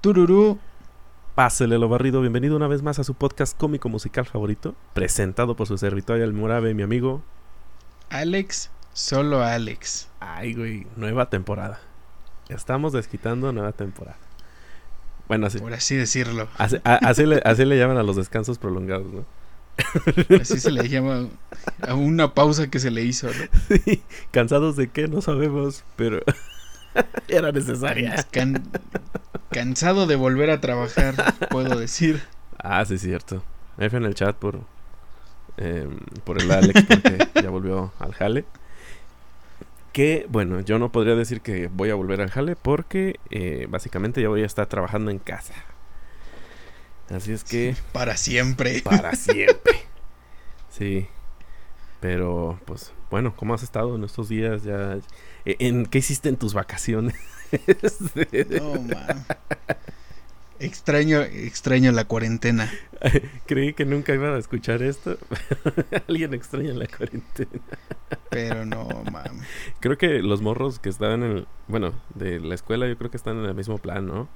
Tururú. Pásele lo barrido, bienvenido una vez más a su podcast cómico musical favorito, presentado por su servitorio El Morabe, mi amigo. Alex, solo Alex. Ay, güey, nueva temporada. Estamos desquitando nueva temporada. Bueno, así. Por así decirlo. Así, a- así le, así le llaman a los descansos prolongados, ¿no? Así se le llama a una pausa que se le hizo, ¿no? Sí, ¿Cansados de qué? No sabemos, pero era necesaria. Can- cansado de volver a trabajar, puedo decir. Ah, sí, cierto. F en el chat por, em, por el Alex, porque ya volvió al jale. Que, bueno, yo no podría decir que voy a volver al jale porque eh, básicamente ya voy a estar trabajando en casa. Así es que, Para siempre. para siempre. Sí. Pero, pues, bueno, ¿cómo has estado en estos días? Ya, eh, ¿En qué hiciste en tus vacaciones? No, man. Extraño, extraño la cuarentena. Creí que nunca iba a escuchar esto. Alguien extraña la cuarentena. Pero no, man. Creo que los morros que estaban en el, bueno, de la escuela, yo creo que están en el mismo plan, ¿no?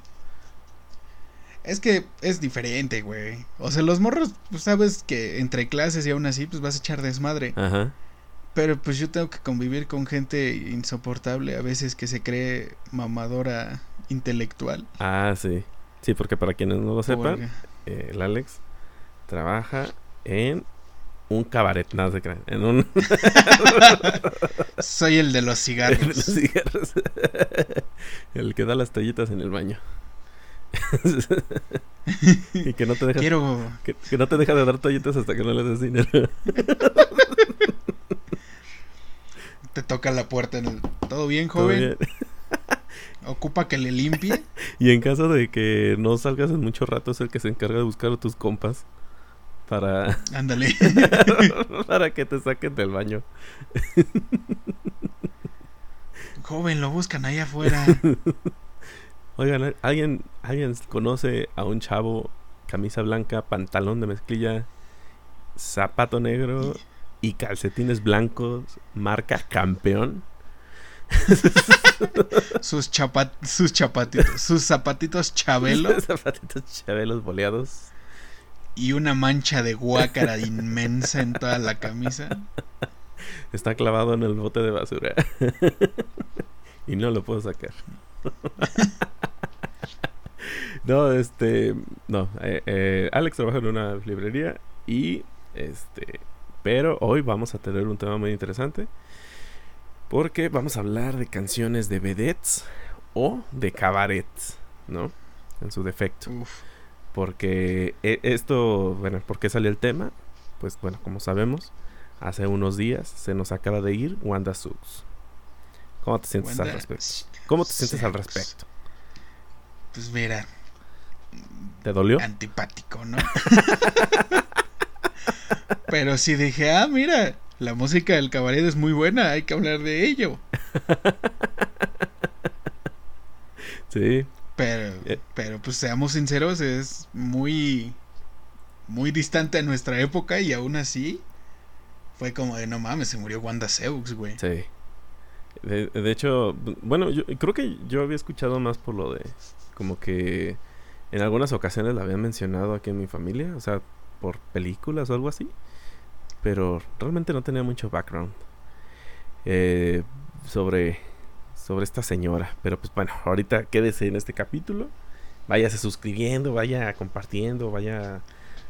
Es que es diferente, güey. O sea, los morros, pues sabes que entre clases y aún así, pues vas a echar desmadre. Ajá. Pero pues yo tengo que convivir con gente insoportable, a veces que se cree mamadora intelectual. Ah, sí. Sí, porque para quienes no lo sepan, Porque- eh, el Alex trabaja en un cabaret, nada se crean, en un Soy el de los de los cigarros. cigarros. el que da las toallitas en el baño. y que no te deja Quiero, que, que no te deja de dar toallitas hasta que no le des dinero. te toca la puerta en el... ¿Todo bien, Todo joven? bien. Ocupa que le limpie. Y en caso de que no salgas en mucho rato, es el que se encarga de buscar a tus compas para, Ándale. para que te saquen del baño. joven, lo buscan ahí afuera. Oigan, ¿alguien, ¿alguien conoce a un chavo, camisa blanca, pantalón de mezclilla, zapato negro y calcetines blancos, marca campeón? Sus chapat sus chapatitos, sus zapatitos chabelo Zapatitos chabelos boleados. y una mancha de guácara inmensa en toda la camisa. Está clavado en el bote de basura. y no lo puedo sacar. no, este. No. eh, eh, Alex trabaja en una librería. Y. Este. Pero hoy vamos a tener un tema muy interesante. Porque vamos a hablar de canciones de vedettes o de cabarets, ¿no? En su defecto. Uf. Porque eh, esto, bueno, ¿por qué salió el tema? Pues bueno, como sabemos, hace unos días se nos acaba de ir Wanda Sux. ¿Cómo te sientes al respecto? ¿Cómo te sientes al respecto? Pues mira, ¿Te dolió? antipático, ¿no? Pero sí dije, ah, mira, la música del cabaret es muy buena, hay que hablar de ello. Sí. Pero, Eh. pero pues seamos sinceros, es muy, muy distante a nuestra época y aún así fue como de no mames, se murió Wanda Seux, güey. Sí. De, de hecho, bueno, yo creo que yo había escuchado más por lo de como que en algunas ocasiones la habían mencionado aquí en mi familia, o sea, por películas o algo así, pero realmente no tenía mucho background eh, sobre sobre esta señora, pero pues bueno, ahorita quédese en este capítulo, váyase suscribiendo, vaya compartiendo, vaya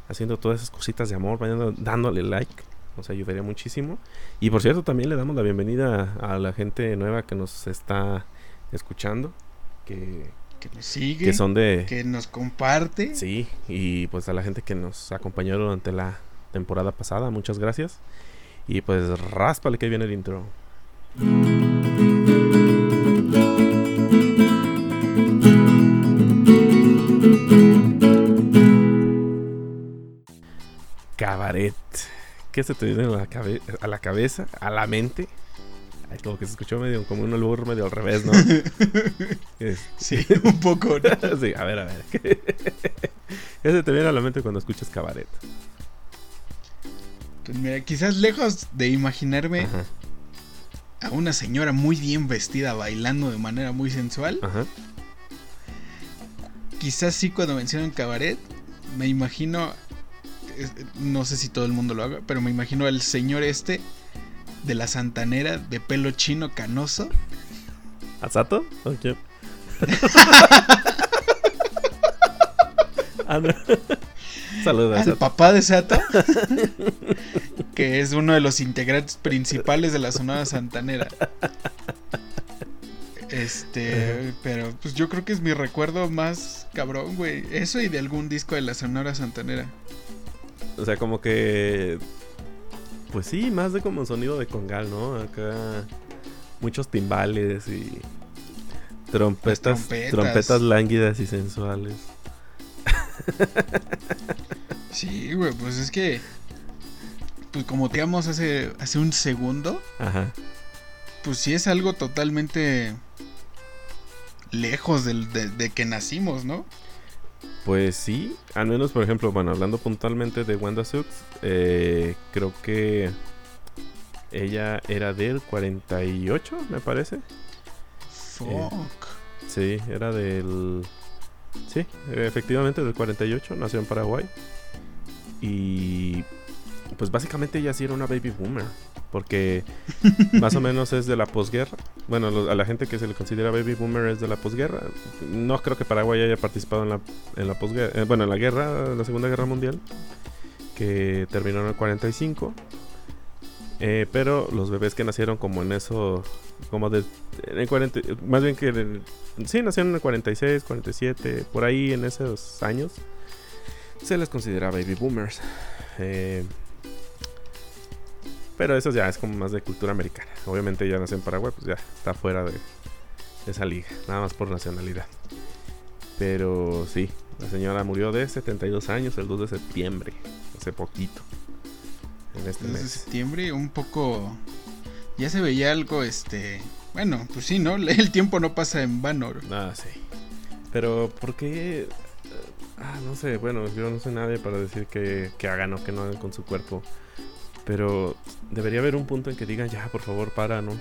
haciendo todas esas cositas de amor, vaya dándole like, nos ayudaría muchísimo. Y por cierto, también le damos la bienvenida a la gente nueva que nos está escuchando, que, Que nos sigue, que son de... que nos comparte. Sí, y pues a la gente que nos acompañó durante la temporada pasada, muchas gracias. Y pues ráspale que viene el intro. Cabaret. ¿Qué se te viene a la, cabe- a la cabeza? ¿A la mente? Ay, como que se escuchó medio como un albur medio al revés, ¿no? Sí, un poco. ¿no? sí, a ver, a ver. ¿Qué se te viene a la mente cuando escuchas cabaret? Pues mira, quizás lejos de imaginarme Ajá, a una señora muy bien vestida bailando de manera muy sensual, ajá. quizás sí cuando mencionan cabaret, me imagino, no sé si todo el mundo lo haga, pero me imagino al señor este de la Santanera de pelo chino canoso. ¿Asato? Ok. ah, Saludos. Al papá de Sato, que es uno de los integrantes principales de la Sonora Santanera. Este, pero pues yo creo que es mi recuerdo más cabrón, güey. Eso y de algún disco de la Sonora Santanera. O sea, como que. Pues sí, más de como sonido de congal, ¿no? Acá. Muchos timbales y. Trompetas, trompetas. trompetas lánguidas y sensuales. Sí, güey, pues es que. Pues como te hace, hace un segundo. Ajá. Pues sí es algo totalmente. Lejos de, que nacimos, ¿no? Pues sí, al menos por ejemplo, bueno, hablando puntualmente de Wanda Sux, eh, creo que ella era del 48, me parece. Fuck. Eh, sí, era del... Sí, efectivamente del 48, nació en Paraguay. Y pues básicamente ella sí era una baby boomer. Porque más o menos es de la posguerra. Bueno, a la gente que se le considera baby boomer es de la posguerra. No creo que Paraguay haya participado en la, en la posguerra. Eh, bueno, en la guerra, en la Segunda Guerra Mundial. Que terminó en el 45. Eh, pero los bebés que nacieron como en eso, como de, en el 40, más bien que, sí, nacieron en el 46, 47, por ahí en esos años se les considera baby boomers. Eh, pero eso ya es como más de cultura americana. Obviamente ya nació en Paraguay, pues ya está fuera de, esa liga, nada más por nacionalidad. Pero sí, la señora murió de 72 años el 2 de septiembre, hace poquito. En este mes. de septiembre, un poco. Ya se veía algo, este. Bueno, pues sí, ¿no? El tiempo no pasa en vano. Ah, sí. Pero, ¿por qué Ah, no sé, bueno, yo no soy nadie para decir que, hagan o que no hagan con su cuerpo. Pero debería haber un punto en que digan, ya, por favor, para, ¿no?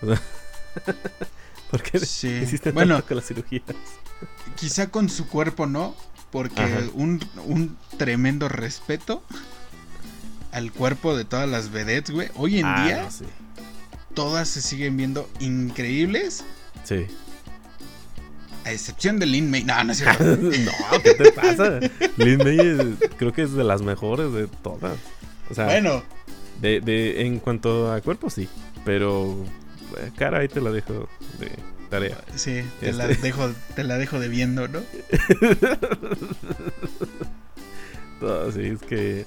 ¿Por qué sí. bueno, con las cirugías? quizá con su cuerpo no, porque un, un, tremendo respeto al cuerpo de todas las vedettes, güey. Hoy en ah, día, todas se siguen viendo increíbles. Sí. A excepción de Lin May. No, no es cierto. no, ¿qué te pasa? Lin May creo que es de las mejores de todas. O sea, bueno. De, de, en cuanto a cuerpo, sí. Pero eh, cara ahí te la dejo de tarea. Sí, te, la, este. dejo, te la dejo debiendo, ¿no? no, sí, es que...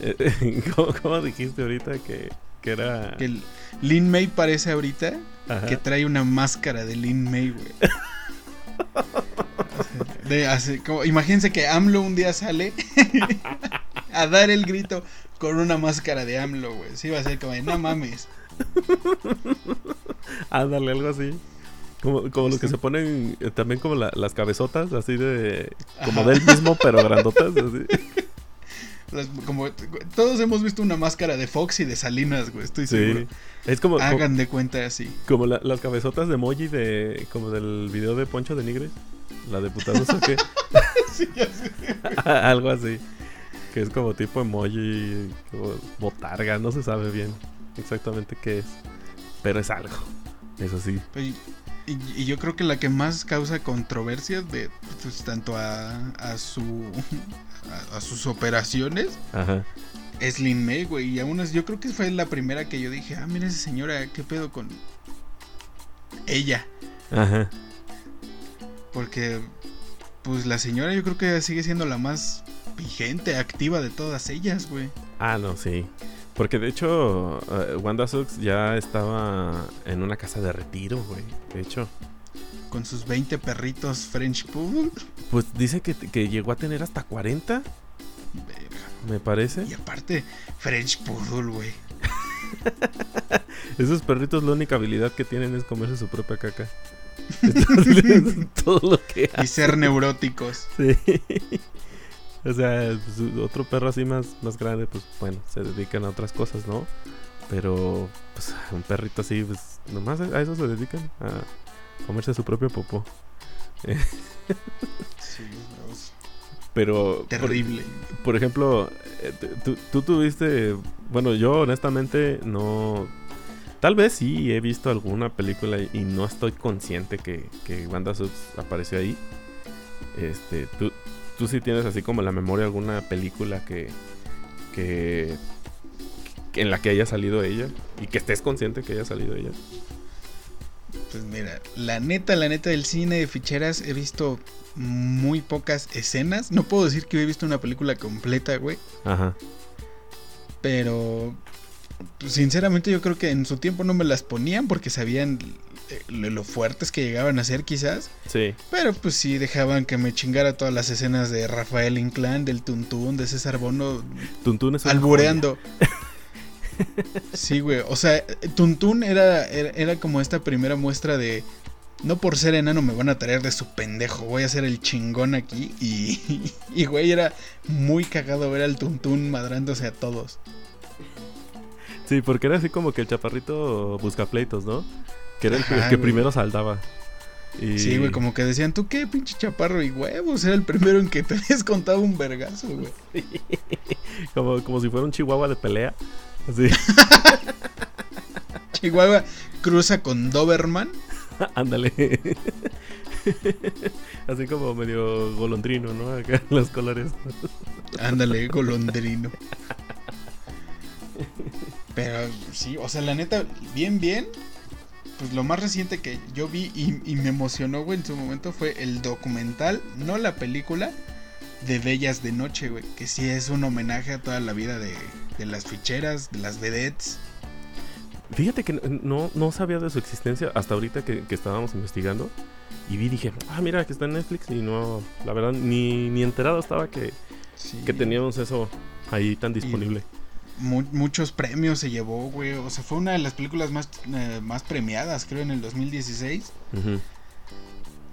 Eh, ¿cómo, dijiste ahorita que, que era...? Que Lin May parece ahorita que trae una máscara de Lin May, güey. imagínense que AMLO un día sale a dar el grito con una máscara de AMLO, güey. Sí, va a ser como no mames. Ándale, algo así. Como, como los que se ponen eh, también como las cabezotas, así de. Como del mismo, pero grandotas, como, todos hemos visto una máscara de Fox y de Salinas, güey, estoy seguro. Es como. Hagan de cuenta así. Como las cabezotas de emoji de. Como del video de Poncho de Nigre. La de putados o qué. sí, Algo así. Que es como tipo emoji. Como botarga. No se sabe bien exactamente qué es. Pero es algo. Eso sí. Y, yo creo que la que más causa controversia de pues, tanto a, a su a, sus operaciones Ajá. es Lin May, güey. Y aún así, yo creo que fue la primera que yo dije, ah, mira esa señora, qué pedo con ella. Ajá. Porque, pues la señora yo creo que sigue siendo la más vigente, activa de todas ellas, güey. Ah, no, sí. Porque de hecho, uh, Wanda Sux ya estaba en una casa de retiro, güey. De hecho. Con sus 20 perritos French Poodle. Pues dice que, que llegó a tener hasta 40. Me parece. Y aparte, French Poodle, güey. Esos perritos la única habilidad que tienen es comerse su propia caca. todo lo que Y ser neuróticos. Sí. O sea, pues, otro perro así más, más grande, pues bueno, se dedican a otras cosas, ¿no? Pero, pues un perrito así, pues nomás a eso se dedican, a comerse su propio popó. sí, pero... Terrible. Por, ejemplo, eh, tú, tuviste... Bueno, yo honestamente no... Tal vez sí he visto alguna película y no estoy consciente que, que Wanda apareció ahí. Este, tú, tú sí tienes así como la memoria alguna película que, que, en la que haya salido ella y que estés consciente que haya salido ella. Pues mira, la neta, la neta del cine de ficheras he visto muy pocas escenas. No puedo decir que he visto una película completa, güey. Ajá. Pero pues, sinceramente yo creo que en su tiempo no me las ponían porque sabían lo fuertes que llegaban a ser quizás. Sí. Pero pues sí dejaban que me chingara todas las escenas de Rafael Inclán, del Tuntún, de César Bono. Tuntún es albureando. sí, güey. O sea, Tuntún era, era, como esta primera muestra de no por ser enano me van a traer de su pendejo, voy a ser el chingón aquí. Y, y güey, era muy cagado ver al Tuntún madrándose a todos. Sí, porque era así como que el chaparrito busca pleitos, ¿no? Que era el, que, primero saldaba. Sí, güey, como que decían, ¿tú qué, pinche chaparro y huevos? Era el primero en que te habías contado un vergazo, güey. como, como si fuera un chihuahua de pelea. Así. chihuahua cruza con Doberman. Ándale. Así como medio golondrino, ¿no? Acá los colores. Ándale, golondrino. Pero sí, o sea, la neta, bien, bien. Pues lo más reciente que yo vi y, me emocionó, güey, en su momento fue el documental, no la película, de Bellas de Noche, güey. Que sí es un homenaje a toda la vida de, las ficheras, de las vedettes. Fíjate que no, no sabía de su existencia hasta ahorita que, estábamos investigando. Y vi, dije, ah, mira, que está en Netflix. Y no, la verdad, ni, ni enterado estaba que, que teníamos eso ahí tan disponible muchos premios se llevó, güey. O sea, fue una de las películas más, eh, más premiadas, creo, en el 2016.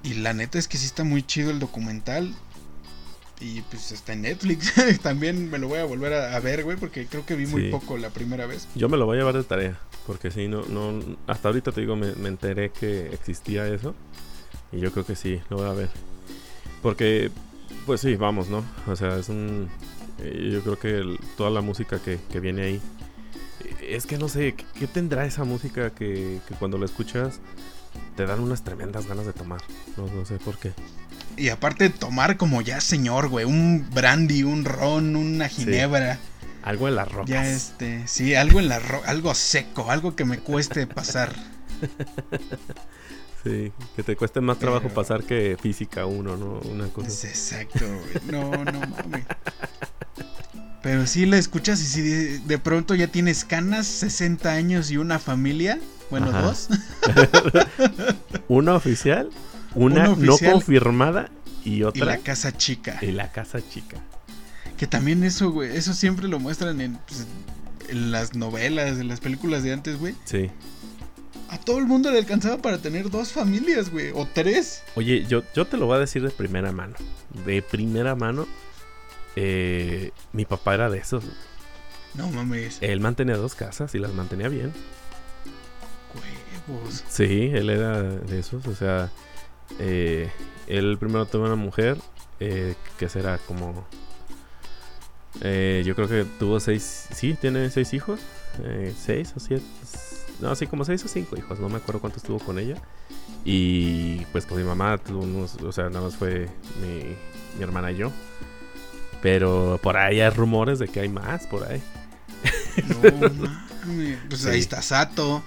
Y la neta es que sí está muy chido el documental. Y pues está en Netflix. También me lo voy a volver a, ver, güey, porque creo que vi muy poco la primera vez. Yo me lo voy a llevar de tarea. Porque sí, no, no, hasta ahorita te digo, me, me enteré que existía eso. Y yo creo que sí, lo voy a ver. Porque, pues sí, vamos, ¿no? O sea, es un, eh, yo creo que toda la música que, viene ahí. Eh, es que no sé, ¿qué, tendrá esa música que, cuando la escuchas te dan unas tremendas ganas de tomar? No, sé por qué. Y aparte tomar como ya señor, güey, un brandy, un ron, una ginebra. Algo en las rocas. Ya este, sí, algo en la algo seco, algo que me cueste pasar. Sí, que te cueste más trabajo pasar que física uno, ¿no? Una cosa. exacto, güey. No, no mames. Pero si la escuchas y si de, pronto ya tienes canas, 60 años y una familia, bueno, dos. una oficial, una, no confirmada y otra. Y la casa chica. Y la casa chica. Que también eso, güey, eso siempre lo muestran en, pues, en las novelas, en las películas de antes, güey. Sí. A todo el mundo le alcanzaba para tener dos familias, güey, o tres. Oye, yo, yo te lo voy a decir de primera mano. De primera mano eh, mi papá era de esos. No mames. Él mantenía dos casas y las mantenía bien. Huevos. Sí, él era de esos. O sea, eh, él primero tuvo una mujer eh, que será como. yo creo que tuvo seis. Sí, tiene seis hijos. seis o siete. No, así como seis o cinco hijos. No me acuerdo cuántos tuvo con ella. Y pues con mi mamá tuvo unos. O sea, nada más fue mi, mi hermana y yo. Pero por ahí hay rumores de que hay más por ahí. No, Pues ahí está Sato.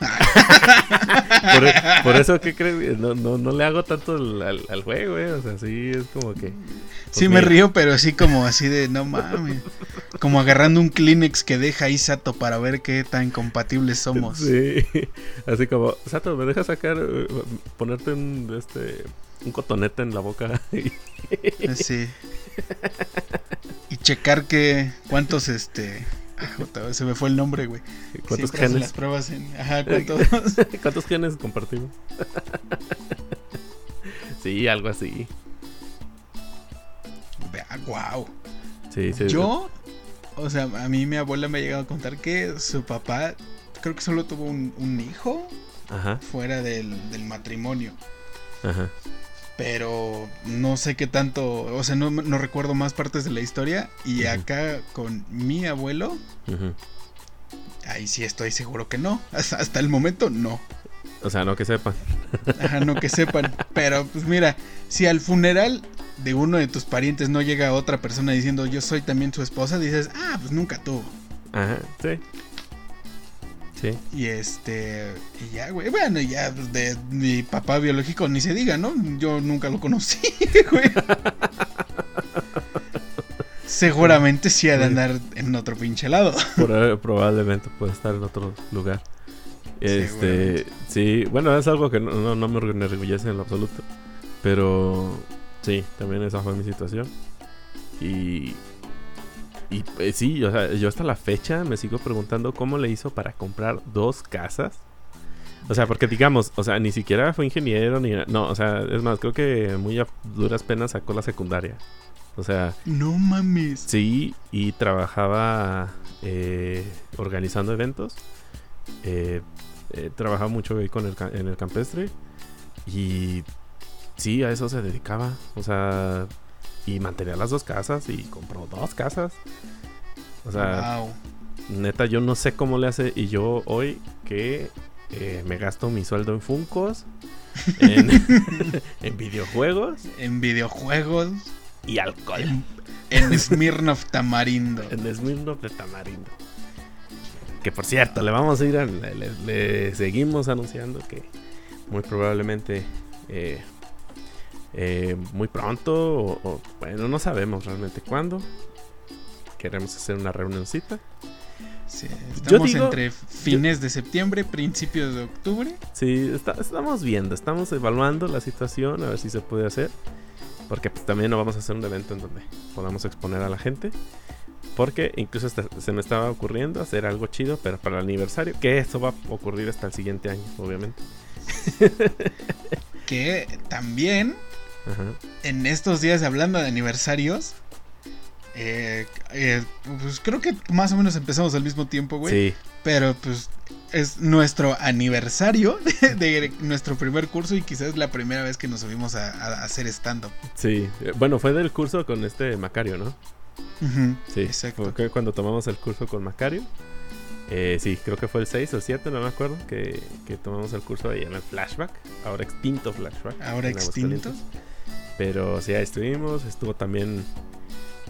por, eso, ¿qué crees? No, no, no le hago tanto al, juego, ¿eh? O sea, sí, es como que. Pues sí, me río, pero así como así de no mames. Como agarrando un Kleenex que deja ahí Sato para ver qué tan compatibles somos. Sí, así como, Sato, ¿me dejas sacar, eh, ponerte un, este, un cotonete en la boca? sí checar que cuántos este ah, se me fue el nombre, güey. ¿Cuántos genes? Las pruebas en, ajá, ¿cuántos? ¿cuántos genes compartimos? sí, algo así. Wow. Sí, sí. Yo, o sea, a mí mi abuela me ha llegado a contar que su papá, creo que solo tuvo un, hijo Ajá. fuera del, del matrimonio. Ajá pero no sé qué tanto, o sea, no, recuerdo más partes de la historia. Y acá con mi abuelo, ahí sí estoy seguro que no. Hasta, el momento no. O sea, no que sepan. Ajá, no que sepan. Pero pues mira, si al funeral de uno de tus parientes no llega otra persona diciendo yo soy también su esposa, dices, ah, pues nunca tuvo. Ajá, sí. Y este, y ya, güey. Bueno, ya de mi papá biológico ni se diga, ¿no? Yo nunca lo conocí, güey. Seguramente sí ha de andar en otro pinche lado. probablemente puede estar en otro lugar. Este, sí, bueno, es algo que no, no, me enorgullece en lo absoluto. Pero sí, también esa fue mi situación. Y y pues, sí, o sea, yo hasta la fecha me sigo preguntando cómo le hizo para comprar dos casas. O sea, porque digamos, o sea, ni siquiera fue ingeniero ni... No, o sea, es más, creo que muy a duras penas sacó la secundaria. O sea... No mames. Sí, y trabajaba eh, organizando eventos. Eh, eh, trabajaba mucho ahí con el, en el campestre. Y sí, a eso se dedicaba. O sea, y mantenía las dos casas y compró dos casas. O sea, neta, yo no sé cómo le hace. Y yo hoy que eh, me gasto mi sueldo en Funcos, en, videojuegos, en videojuegos y alcohol. En, en Smirnoff Tamarindo. En Smirnoff de Tamarindo. Que por cierto, le vamos a ir a. Le, seguimos anunciando que muy probablemente eh, eh, muy pronto o, bueno, no sabemos realmente cuándo. Queremos hacer una reunioncita. Sí, estamos entre fines de septiembre, principios de octubre. Sí, estamos viendo, estamos evaluando la situación, a ver si se puede hacer. Porque pues, también no vamos a hacer un evento en donde podamos exponer a la gente. Porque incluso se me estaba ocurriendo hacer algo chido, pero para el aniversario, que eso va a ocurrir hasta el siguiente año, obviamente. que también en estos días hablando de aniversarios, eh, eh, pues creo que más o menos empezamos al mismo tiempo, güey. Sí. Pero pues es nuestro aniversario de, nuestro primer curso y quizás la primera vez que nos subimos a, hacer stand-up. Sí, eh, bueno, fue del curso con este Macario, ¿no? sí, exacto. Fue cuando tomamos el curso con Macario. sí, creo que fue el 6 o el 7, no me acuerdo, que, que tomamos el curso ahí en el Flashback, ahora extinto Flashback. Ahora extinto. Pero sí, ahí estuvimos. Estuvo también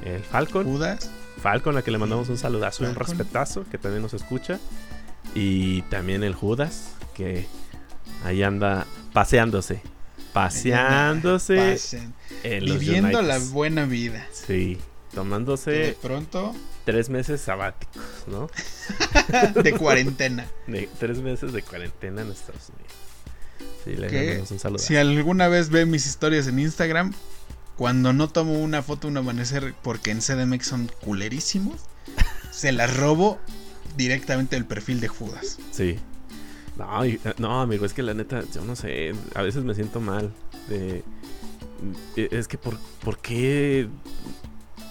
el Falcon. Judas. Falcon, a que le mandamos un saludazo y un respetazo, que también nos escucha. Y también el Judas, que ahí anda paseándose. Paseándose. viviendo la buena vida. Sí, tomándose. De pronto. Tres meses sabáticos, ¿no? de cuarentena. De, tres meses de cuarentena en Estados Unidos. Si alguna vez ve mis historias en Instagram, cuando no tomo una foto un amanecer porque en CDMX son culerísimos, se las robo directamente del perfil de Judas. Sí. No, no, amigo, es que la neta, yo no sé, a veces me siento mal. De, es que, por, ¿por qué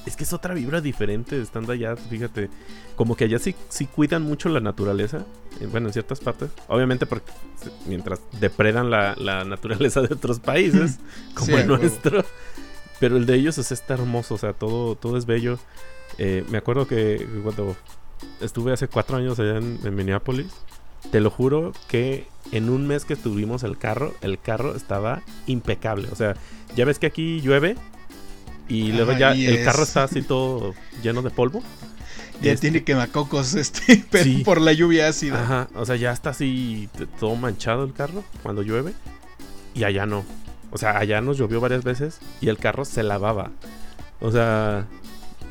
es que es otra vibra diferente estando allá, fíjate. Como que allá sí, sí cuidan mucho la naturaleza. Eh, bueno, en ciertas partes. Obviamente porque mientras depredan la, naturaleza de otros países, como el nuestro. Pero el de ellos es, está hermoso, o sea, todo, todo es bello. Eh, me acuerdo que cuando estuve hace cuatro años allá en, en Minneapolis, te lo juro que en un mes que tuvimos el carro, el carro estaba impecable. O sea, ya ves que aquí llueve y luego ya el carro está así todo lleno de polvo. Ya este tiene quemacocos este, por la lluvia ácida. Ajá, o sea, ya está así todo manchado el carro cuando llueve. Y allá no. O sea, allá nos llovió varias veces y el carro se lavaba. O sea,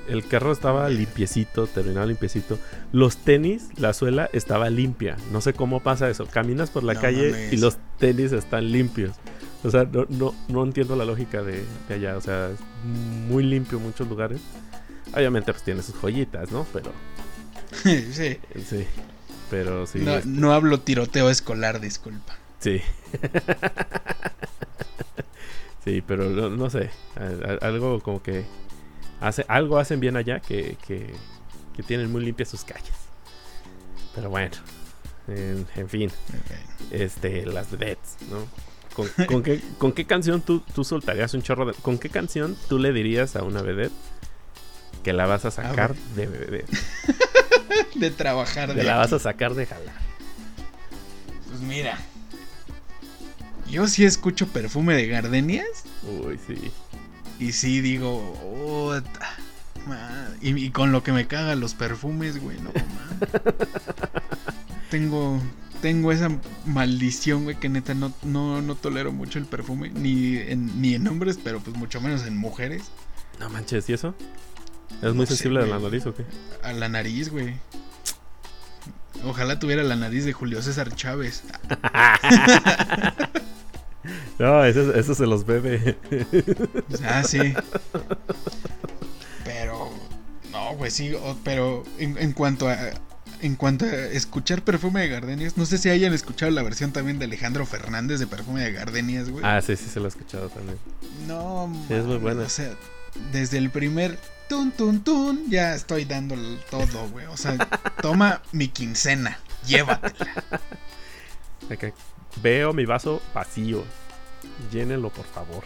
el carro estaba limpiecito, terminaba limpiecito. Los tenis, la suela estaba limpia. No sé cómo pasa eso. Caminas por la calle y los tenis están limpios. O sea, no, no, no entiendo la lógica de, allá. O sea, es muy limpio en muchos lugares. Obviamente, pues tiene sus joyitas, ¿no? Pero. sí. Sí. Pero sí. No, no hablo tiroteo escolar, disculpa. Sí. sí, pero no, sé. Algo como que. Hace, algo hacen bien allá que, que, que tienen muy limpias sus calles. Pero bueno. En, fin. Este, las vedettes, ¿no? ¿Con, qué, ¿Con, qué, canción tú, tú soltarías un chorro de... ¿Con qué canción tú le dirías a una vedette que la vas a sacar de vedette? de trabajar. Que la vas a sacar de jalar. Pues mira. Yo sí escucho perfume de gardenias. Uy, sí. Y sí digo, y, con lo que me cagan los perfumes, güey, no tengo, tengo esa maldición, güey, que neta no, no, no tolero mucho el perfume, ni en, ni en hombres, pero pues mucho menos en mujeres. No manches, ¿y eso? ¿Es muy sensible a la nariz o qué? A la nariz, güey. Ojalá tuviera la nariz de Julio César Chávez. no, eso, eso se los bebe. ah, sí. Pero, no, güey, sí, pero en, cuanto a... En cuanto a escuchar perfume de gardenias, no sé si hayan escuchado la versión también de Alejandro Fernández de perfume de gardenias, güey. Ah, sí, sí, se lo he escuchado también. No, es muy bueno. O sea, desde el primer tun, tun, tun, ya estoy dando todo, güey. O sea, toma mi quincena, llévatela. Veo mi vaso vacío. Llénelo, por favor.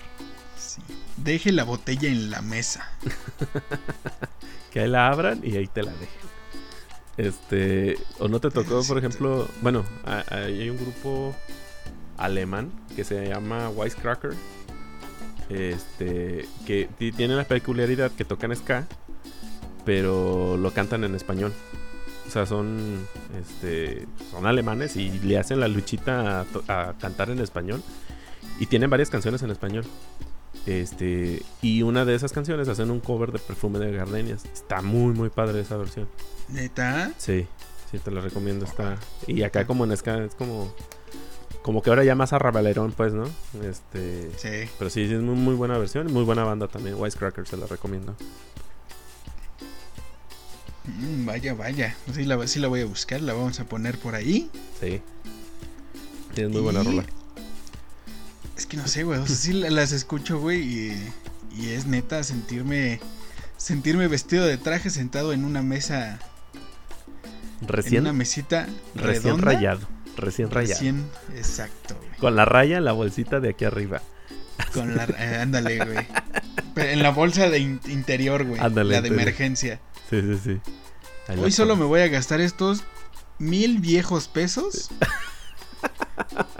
Sí. Deje la botella en la mesa. que ahí la abran y ahí te la dejen. Este, o no te tocó, por ejemplo, bueno, hay un grupo alemán que se llama Wisecracker este, que tiene la peculiaridad que tocan ska, pero lo cantan en español. O sea, son, este, son alemanes y le hacen la luchita a, cantar en español. Y tienen varias canciones en español. Este, y una de esas canciones hacen un cover de Perfume de Gardenias. Está muy, muy padre esa versión. ¿Neta? Sí, sí, te la recomiendo. Está. Y acá, como en Ska, es como como que ahora ya más a Rabalerón, pues, ¿no? Este. Sí. Pero sí, sí es muy, muy buena versión. Muy buena banda también. Wisecracker se la recomiendo. Mm, vaya, vaya. Sí la, sí la voy a buscar. La vamos a poner por ahí. Sí. es muy buena rola. Es que no sé, güey. O sea, sí las escucho, güey. Y, y es neta sentirme. Sentirme vestido de traje sentado en una mesa. Recién. En una mesita. Recién rayado. Recién rayado. Recién, exacto. Con la raya en la bolsita de aquí arriba. Con la. Eh, ándale, güey. En la bolsa de interior, güey. la de emergencia. Sí, sí, sí. Hoy solo me voy a gastar estos mil viejos pesos.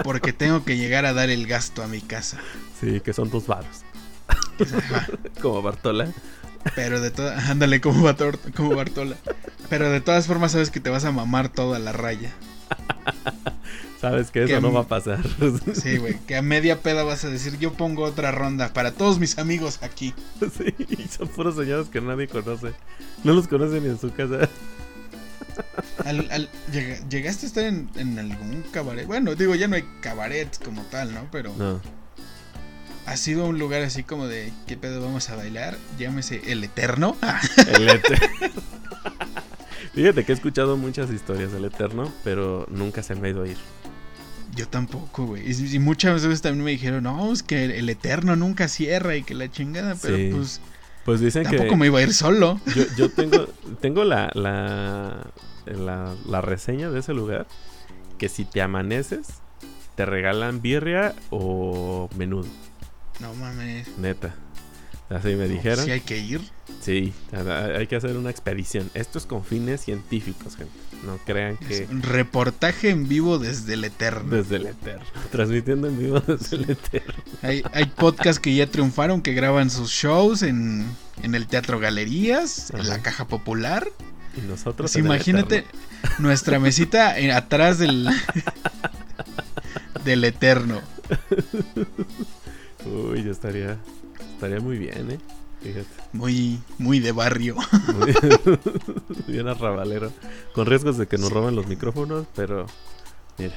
Porque tengo que llegar a dar el gasto a mi casa. Sí, que son dos varos. como Bartola. Pero de todas. Ándale, como, como Bartola. Pero de todas formas, sabes que te vas a mamar toda la raya. Sabes que eso no va a pasar. sí, güey. Que a media peda vas a decir, yo pongo otra ronda para todos mis amigos aquí. Sí, y son puros señores que nadie conoce. No los conocen ni en su casa. ¿Llegaste a estar en, algún cabaret? Bueno, digo, ya no hay cabarets como tal, ¿no? Pero. No. ¿Ha sido un lugar así como de qué pedo vamos a bailar? Llámese El Eterno. El Eterno. Fíjate que he escuchado muchas historias del Eterno, pero nunca se me ha ido a ir. Yo tampoco, güey. Y, muchas veces también me dijeron, no, es que el Eterno nunca cierra y que la chingada, pero pues... Pues dicen tampoco que... Tampoco me iba a ir solo. Yo, yo tengo, tengo la, la, la, la reseña de ese lugar, que si te amaneces, te regalan birria o menudo. No mames. Neta. Así me dijeron. Si hay que ir. Sí, hay que hacer una expedición. Esto es con fines científicos, gente. No crean que. Un reportaje en vivo desde el Eterno. Desde el Eterno. Transmitiendo en vivo desde el Eterno. Hay, hay podcasts que ya triunfaron, que graban sus shows en, el Teatro Galerías, en la Caja Popular. Y nosotros. Pues imagínate nuestra mesita atrás del. del Eterno. Uy, ya estaría. Estaría muy bien, ¿eh? Fíjate. Muy, muy de barrio. Muy, bien arrabalero. Con riesgos de que nos roben los micrófonos, pero mira,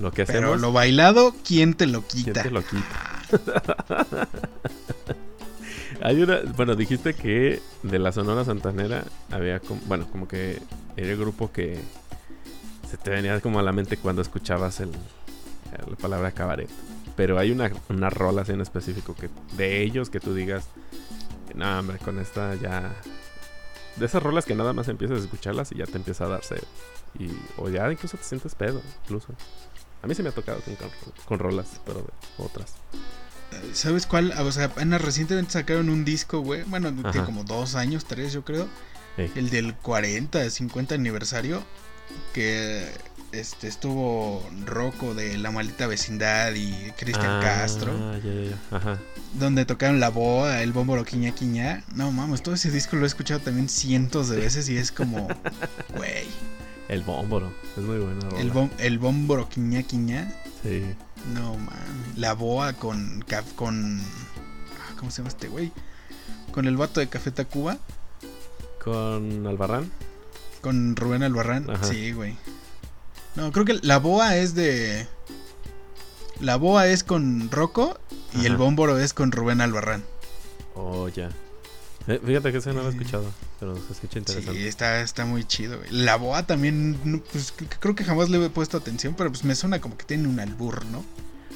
lo que hacemos. Pero lo bailado, ¿quién te lo quita? ¿Quién te lo quita? Hay una, bueno, dijiste que de la Sonora Santanera había, como, bueno, como que era el grupo que se te venía como a la mente cuando escuchabas el, la palabra cabaret. Pero hay una, una rola así en específico que de ellos que tú digas, no, hombre, con esta ya. De esas rolas que nada más empiezas a escucharlas y ya te empieza a darse. Y, o ya incluso te sientes pedo, incluso. A mí se me ha tocado con, con rolas, pero de otras. ¿Sabes cuál? O sea, apenas recientemente sacaron un disco, güey. Bueno, tiene como dos años, tres, yo creo. El del 40, 50 aniversario. Que este estuvo Rocco de La Maldita Vecindad y Cristian ah, Castro. Ajá. Donde tocaron la boa, el bomboro quiña quiña. No mames, todo ese disco lo he escuchado también cientos de veces y es como, güey. El bómboro, es muy bueno. El, bom, el bómboro quiña quiña. Sí. No mames. La boa con. con ah, ¿Cómo se llama este güey? Con el vato de Café Tacuba. Con Albarrán. Con Rubén Albarrán. Sí, güey. No, creo que la boa es de. La boa es con Rocco y el bómboro es con Rubén Albarrán. Oh, ya. Eh, fíjate que ese no lo he escuchado, pero se escucha interesante. Sí, está, está muy chido. La boa también, pues creo que jamás le he puesto atención, pero pues me suena como que tiene un albur, ¿no?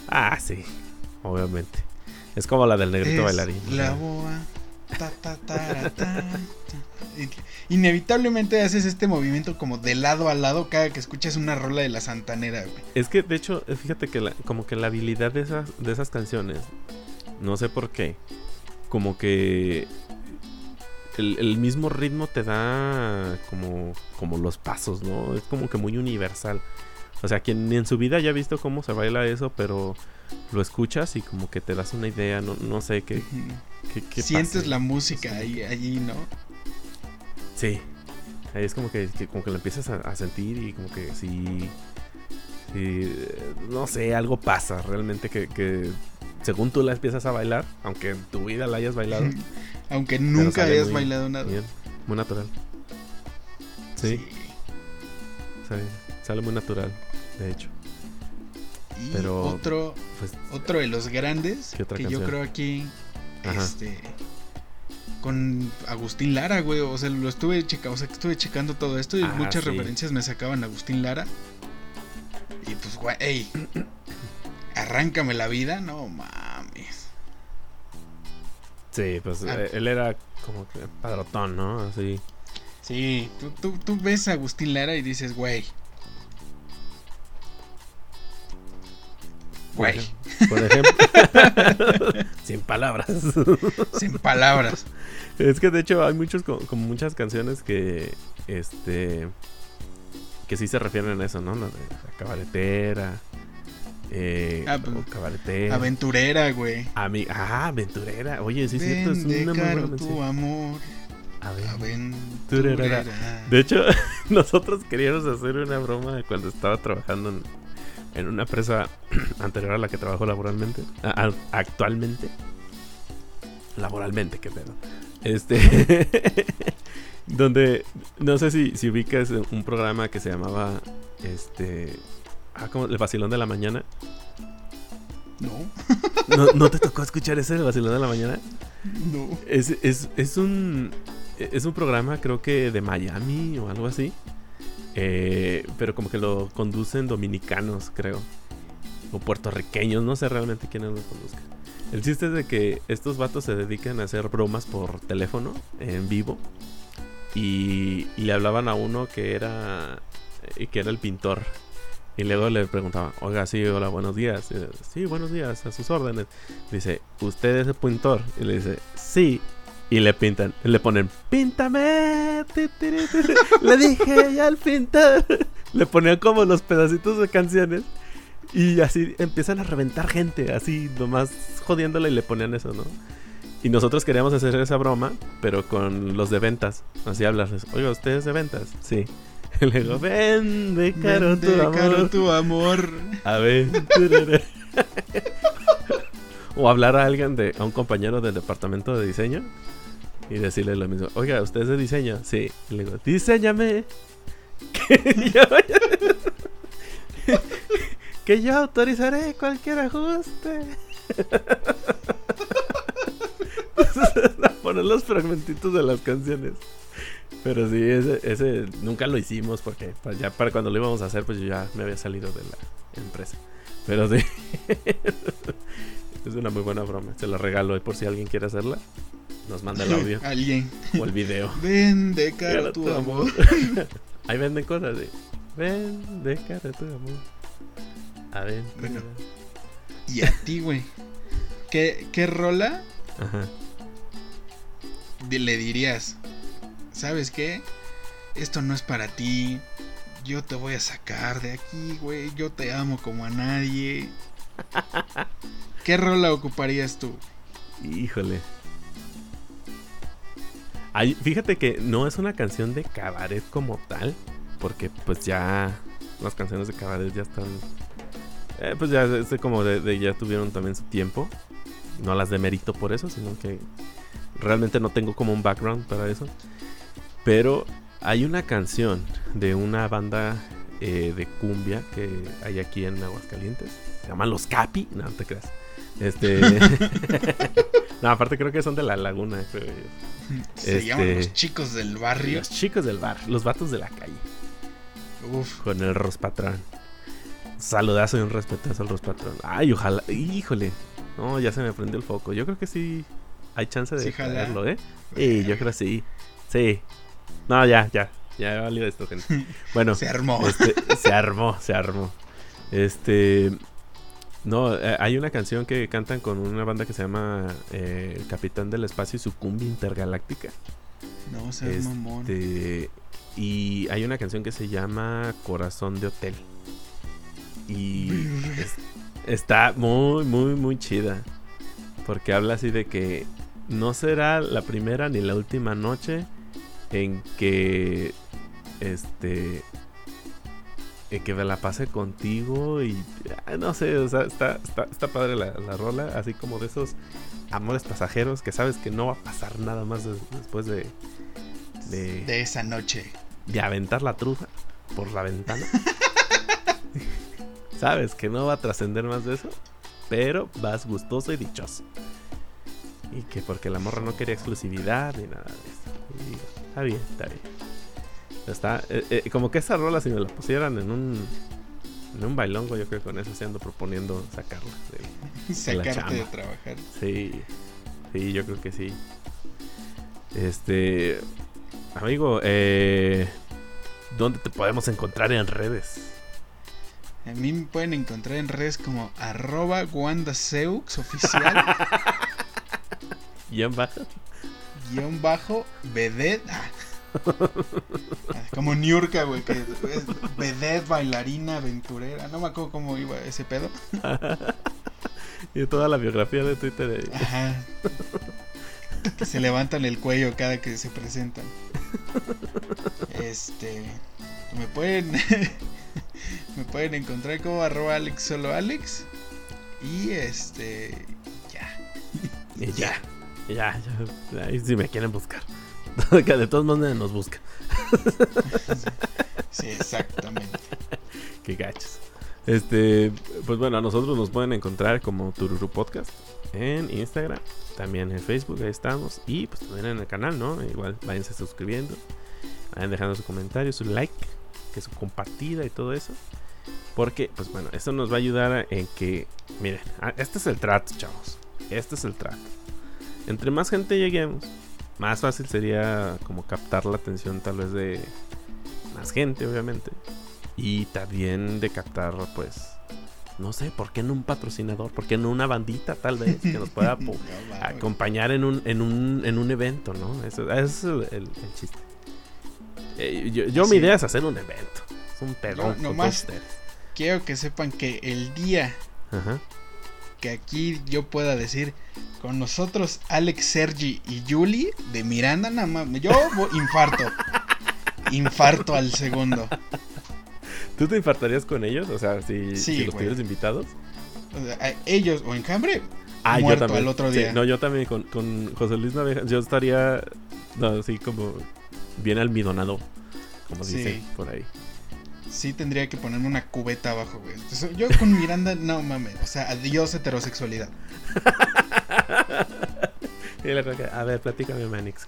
Ah, sí, obviamente. Es como la del negrito bailarín. La boa. Ta, ta, ta, Inevitablemente haces este movimiento como de lado a lado cada que escuchas una rola de la Santanera. Es que, de hecho, eh, fíjate que como que la habilidad de esas, de esas canciones, no sé por qué, como que el, mismo ritmo te da como, como los pasos, ¿no? Es como que muy universal. O sea, quien en su vida haya visto cómo se baila eso, pero lo escuchas y como que te das una idea, no, no sé qué. Sientes la música ahí, allí, ¿no? Sí. Ahí es como que, como que lo empiezas a, sentir y como que sí, No sé, algo pasa realmente que, según tú la empiezas a bailar, aunque en tu vida la hayas bailado. aunque nunca hayas bailado nada. muy natural. Sí. Sale, muy natural, de hecho. Y Pero, otro, pues, otro de los grandes que yo creo aquí este con Agustín Lara, güey. O sea, lo estuve checando, o sea, estuve checando todo esto y ah, muchas referencias me sacaban a Agustín Lara. Y pues, güey, ey, arráncame la vida, no mames. Sí, pues ah. eh, él era como que padrotón, ¿no? Así. Sí, tú, tú, tú ves a Agustín Lara y dices, güey. Güey. Por ejemplo. Sin palabras. Sin palabras. Es que de hecho hay muchos como, muchas canciones que este que sí se refieren a eso, ¿no? La, cabaretera. Eh, ah, pues, cabaretera. Aventurera, güey. ah, aventurera. Oye, sí, cierto, es una muy tu amor. Aventurera. De hecho, nosotros queríamos hacer una broma cuando estaba trabajando en, en una empresa anterior a la que trabajo laboralmente. actualmente. Laboralmente, qué pedo. Este. donde. No sé si, si ubicas un programa que se llamaba. Este. Ah, como el vacilón de la mañana. No. ¿No, ¿No te tocó escuchar ese, el vacilón de la mañana? No. Es, es, es un. Es un programa, creo que de Miami o algo así. Eh, pero como que lo conducen dominicanos, creo. O puertorriqueños, no sé realmente quiénes lo conduzcan. El chiste es de que estos vatos se dedican a hacer bromas por teléfono, en vivo. Y, le hablaban a uno que era, eh, que era el pintor. Y luego le preguntaban, oiga, sí, hola, buenos días. sí, buenos días, a sus órdenes. Dice, ¿usted es el pintor? Y le dice, sí. Y le pintan, le ponen, píntame. le dije ya al pintar. Le ponían como los pedacitos de canciones. Y así empiezan a reventar gente, así nomás jodiéndola y le ponían eso, ¿no? Y nosotros queríamos hacer esa broma, pero con los de ventas. Así hablarles, oiga, ¿ustedes de ventas? Sí. Le digo, vende caro, tu, amor. caro tu amor. A ver. o hablar a alguien, de, a un compañero del departamento de diseño y decirle lo mismo. Oiga, ¿usted es de diseño? Sí. Le digo, diseñame. Que yo, que yo autorizaré cualquier ajuste. poner los fragmentitos de las canciones. Pero sí, ese, ese nunca lo hicimos porque pues, ya para cuando lo íbamos a hacer, pues yo ya me había salido de la empresa. Pero sí, es una muy buena broma. Se la regalo y por si alguien quiere hacerla, nos manda el audio. Alguien. O el video. Vende cara tu amor. Ahí venden cosas de. Vende cara tu amor. A ver. Bueno. Y a ti, güey. ¿Qué, ¿Qué rola Ajá. le dirías? ¿Sabes qué? Esto no es para ti. Yo te voy a sacar de aquí, güey. Yo te amo como a nadie. ¿Qué rola ocuparías tú? Híjole. fíjate que no es una canción de cabaret como tal, porque pues ya las canciones de cabaret ya están... Eh, pues ya como de, ya tuvieron también su tiempo. No las de mérito por eso, sino que realmente no tengo como un background para eso. Pero hay una canción de una banda eh, de cumbia que hay aquí en Aguascalientes. Se llaman Los Capi. No, no te creas. Este. no, aparte creo que son de la laguna, Se llaman este, los chicos del barrio. Los chicos del bar, los vatos de la calle. Uf. Con el Rospatrón. Saludazo y un respetazo al Rospatrón. Ay, ojalá. Híjole. No, ya se me prendió el foco. Yo creo que sí hay chance de sí, ¿eh? Y yo creo que sí. Sí. No, ya, ya. Ya he valido esto, gente. Bueno. se armó. Este, se armó, se armó. Este. No, eh, hay una canción que cantan con una banda que se llama eh, El Capitán del Espacio y su cumbia intergaláctica. No, se este, mamón. Y hay una canción que se llama Corazón de Hotel. Y está muy, muy, muy chida. Porque habla así de que no será la primera ni la última noche en que este que me la pase contigo y ah, no sé, o sea, está, está, padre la, rola, así como de esos amores pasajeros que sabes que no va a pasar nada más después de, de, esa noche. De aventar la truza por la ventana. sabes que no va a trascender más de eso, pero vas gustoso y dichoso. Y que porque la morra no quería exclusividad ni nada de eso. Y está bien, está bien. Está, eh, eh, como que esa rola si me la pusieran en un en un bailongo, yo creo que con eso se ando proponiendo sacarla de, Sacarte de, trabajar. Sí, sí, yo creo que sí. Este, amigo, eh, ¿dónde te podemos encontrar en redes? A mí me pueden encontrar en redes como arroba oficial. Guión bajo. Guión bajo, vedet. Como Niurka, güey, que es vedette, bailarina, aventurera. No me acuerdo cómo iba ese pedo. y toda la biografía de Twitter. Ajá. Que se levantan el cuello cada que se presentan. Este. Me pueden. me pueden encontrar como arroba Alex solo Alex. Y este. Ya. Y ya. Ya, ya. Ahí si me quieren buscar. de todos modos nos busca. sí, exactamente. Qué gachos. Este, pues bueno, a nosotros nos pueden encontrar como Tururu Podcast en Instagram, también en Facebook, ahí estamos. Y pues también en el canal, ¿no? Igual váyanse suscribiendo, vayan dejando su comentario, su like, que su compartida y todo eso. Porque, pues bueno, esto nos va a ayudar en que, miren, ah, este es el trato, chavos. Este es el trato. Entre más gente lleguemos, más fácil sería como captar la atención tal vez de más gente, obviamente. Y también de captar, pues, no sé, ¿por qué no un patrocinador? ¿Por qué no una bandita tal vez que nos pueda acompañar en un, en, un, en un evento, ¿no? Eso, es el, chiste. Eh, yo, mi idea es hacer un evento. Es un pedón. No, más quiero que sepan que el día que aquí yo pueda decir con nosotros Alex, Sergi y Julie de Miranda, nada más. Yo infarto. infarto al segundo. ¿Tú te infartarías con ellos? O sea, si, los tuvieras invitados. ellos o Enjambre. Ah, muerto yo también. al otro día. no, yo también con, con José Luis Naveja. Yo estaría así como bien almidonado. Como dicen por ahí sí tendría que ponerme una cubeta abajo, güey. yo con Miranda, no mames. O sea, adiós heterosexualidad. A ver, platícame, Manix.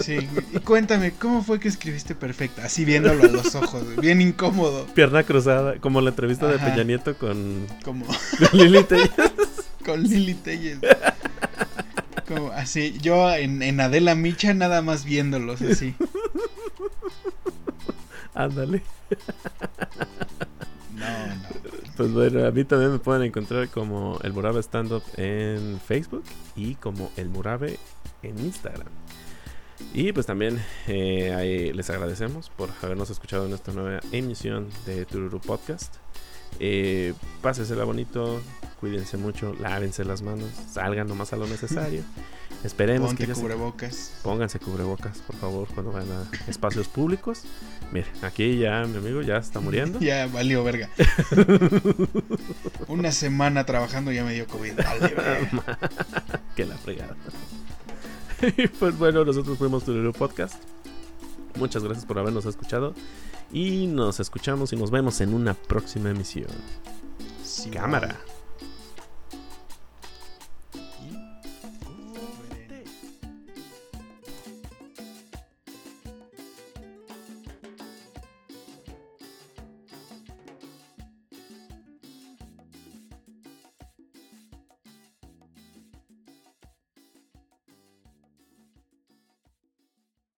Sí, y cuéntame, ¿cómo fue que escribiste perfecta? Así viéndolo a los ojos, bien incómodo. Pierna cruzada, como la entrevista de Peña Nieto con, como... con Lili Telles. con Lili Telles. Como así, yo en, en Adela Micha nada más viéndolos así. Ándale. Pues bueno, a mí también me pueden encontrar como el Murabe Stand Up en Facebook y como el Murabe en Instagram. Y pues también eh, les agradecemos por habernos escuchado en esta nueva emisión de Tururu Podcast. Eh, pásesela bonito, cuídense mucho, lávense las manos, salgan nomás a lo necesario. Esperemos Ponte que cubrebocas. pónganse cubrebocas, por favor, cuando vayan a espacios públicos. Mire, aquí ya mi amigo ya está muriendo. ya valió verga. Una semana trabajando ya me dio COVID. que la fregada. y pues bueno, nosotros fuimos tu Podcast. Muchas gracias por habernos escuchado. Y nos escuchamos y nos vemos en una próxima emisión. Cámara.